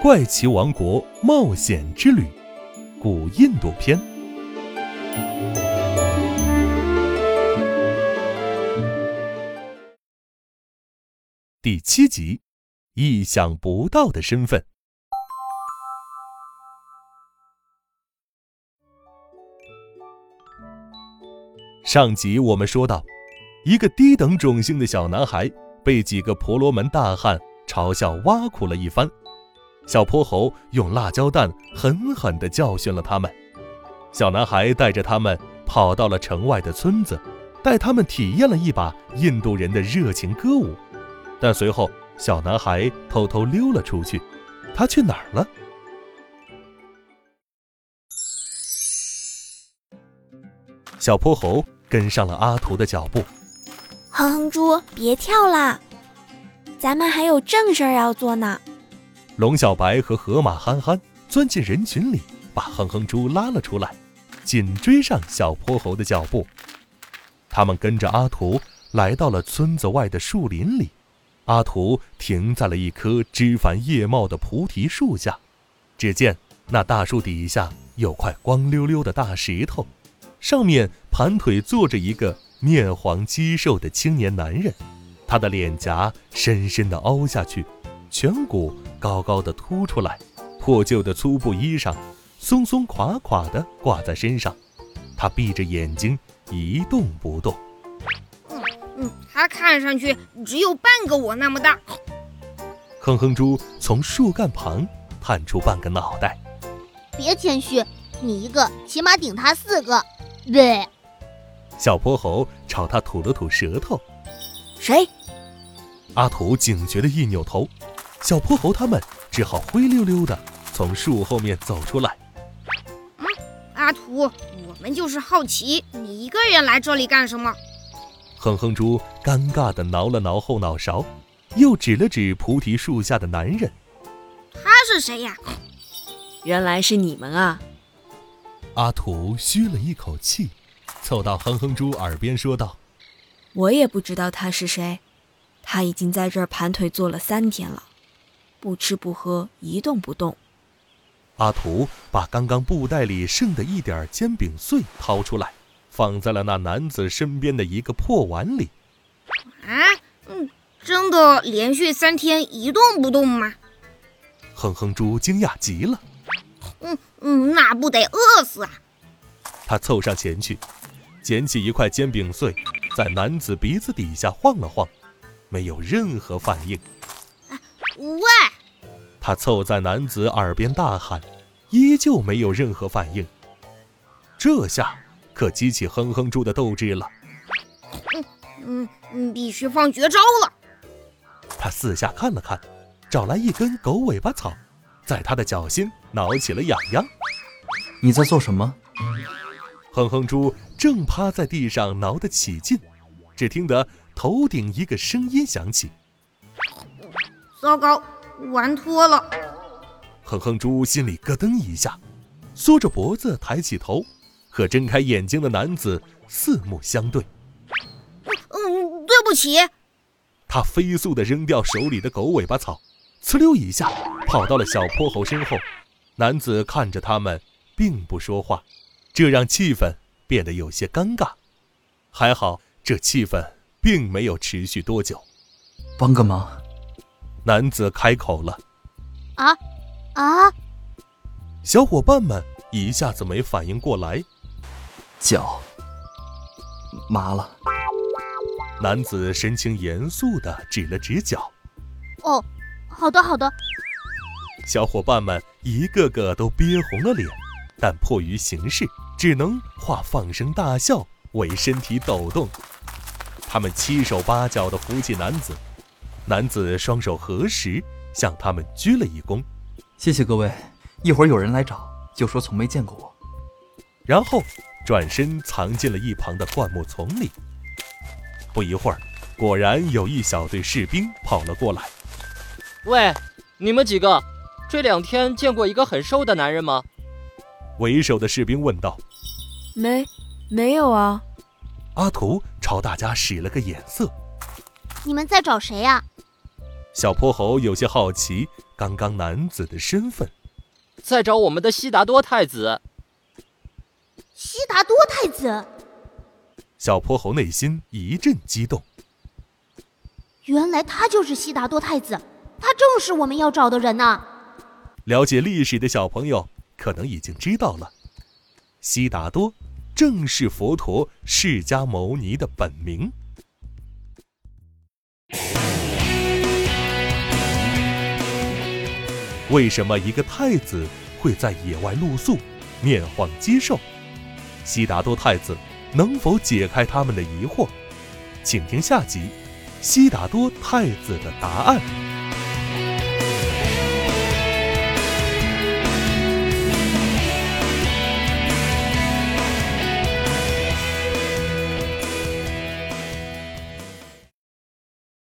《怪奇王国冒险之旅》古印度篇第七集：意想不到的身份。上集我们说到，一个低等种姓的小男孩被几个婆罗门大汉嘲笑挖苦了一番，小泼猴用辣椒弹狠狠地教训了他们。小男孩带着他们跑到了城外的村子，带他们体验了一把印度人的热情歌舞。但随后，小男孩偷偷溜了出去，他去哪儿了？小泼猴。跟上了阿图的脚步，哼哼猪，别跳啦，咱们还有正事儿要做呢。龙小白和河马憨憨钻进人群里，把哼哼猪拉了出来，紧追上小泼猴的脚步。他们跟着阿图来到了村子外的树林里，阿图停在了一棵枝繁叶茂的菩提树下，只见那大树底下有块光溜溜的大石头。上面盘腿坐着一个面黄肌瘦的青年男人，他的脸颊深深地凹下去，颧骨高高的凸出来，破旧的粗布衣裳松松垮垮的挂在身上。他闭着眼睛一动不动。嗯嗯，他看上去只有半个我那么大。哼哼猪从树干旁探出半个脑袋。别谦虚，你一个起码顶他四个。对，小泼猴朝他吐了吐舌头。谁？阿土警觉的一扭头，小泼猴他们只好灰溜溜的从树后面走出来。嗯，阿图，我们就是好奇，你一个人来这里干什么？哼哼猪尴尬的挠了挠后脑勺，又指了指菩提树下的男人。他是谁呀？原来是你们啊！阿图吁了一口气，凑到哼哼猪耳边说道：“我也不知道他是谁，他已经在这儿盘腿坐了三天了，不吃不喝，一动不动。”阿图把刚刚布袋里剩的一点煎饼碎掏出来，放在了那男子身边的一个破碗里。“啊，嗯，真的连续三天一动不动吗？”哼哼猪惊讶极了。嗯嗯，那不得饿死啊！他凑上前去，捡起一块煎饼碎，在男子鼻子底下晃了晃，没有任何反应。喂！他凑在男子耳边大喊，依旧没有任何反应。这下可激起哼哼猪的斗志了。嗯嗯嗯，必须放绝招了！他四下看了看，找来一根狗尾巴草。在他的脚心挠起了痒痒。你在做什么？哼哼猪正趴在地上挠得起劲，只听得头顶一个声音响起：“糟糕，玩脱了！”哼哼猪心里咯噔一下，缩着脖子抬起头，和睁开眼睛的男子四目相对。嗯，对不起。他飞速地扔掉手里的狗尾巴草。呲溜一下，跑到了小泼猴身后。男子看着他们，并不说话，这让气氛变得有些尴尬。还好，这气氛并没有持续多久。帮个忙，男子开口了。啊啊！小伙伴们一下子没反应过来。脚麻了。男子神情严肃地指了指脚。哦。好的，好的。小伙伴们一个个都憋红了脸，但迫于形势，只能化放声大笑为身体抖动。他们七手八脚地扶起男子，男子双手合十，向他们鞠了一躬：“谢谢各位，一会儿有人来找，就说从没见过我。”然后转身藏进了一旁的灌木丛里。不一会儿，果然有一小队士兵跑了过来。喂，你们几个，这两天见过一个很瘦的男人吗？为首的士兵问道。没，没有啊。阿图朝大家使了个眼色。你们在找谁呀？小泼猴有些好奇，刚刚男子的身份。在找我们的悉达多太子。悉达多太子，小泼猴内心一阵激动。原来他就是悉达多太子，他正是我们要找的人呐。了解历史的小朋友可能已经知道了，悉达多正是佛陀释迦牟尼的本名。为什么一个太子会在野外露宿，面黄肌瘦？悉达多太子能否解开他们的疑惑？请听下集《悉达多太子的答案》。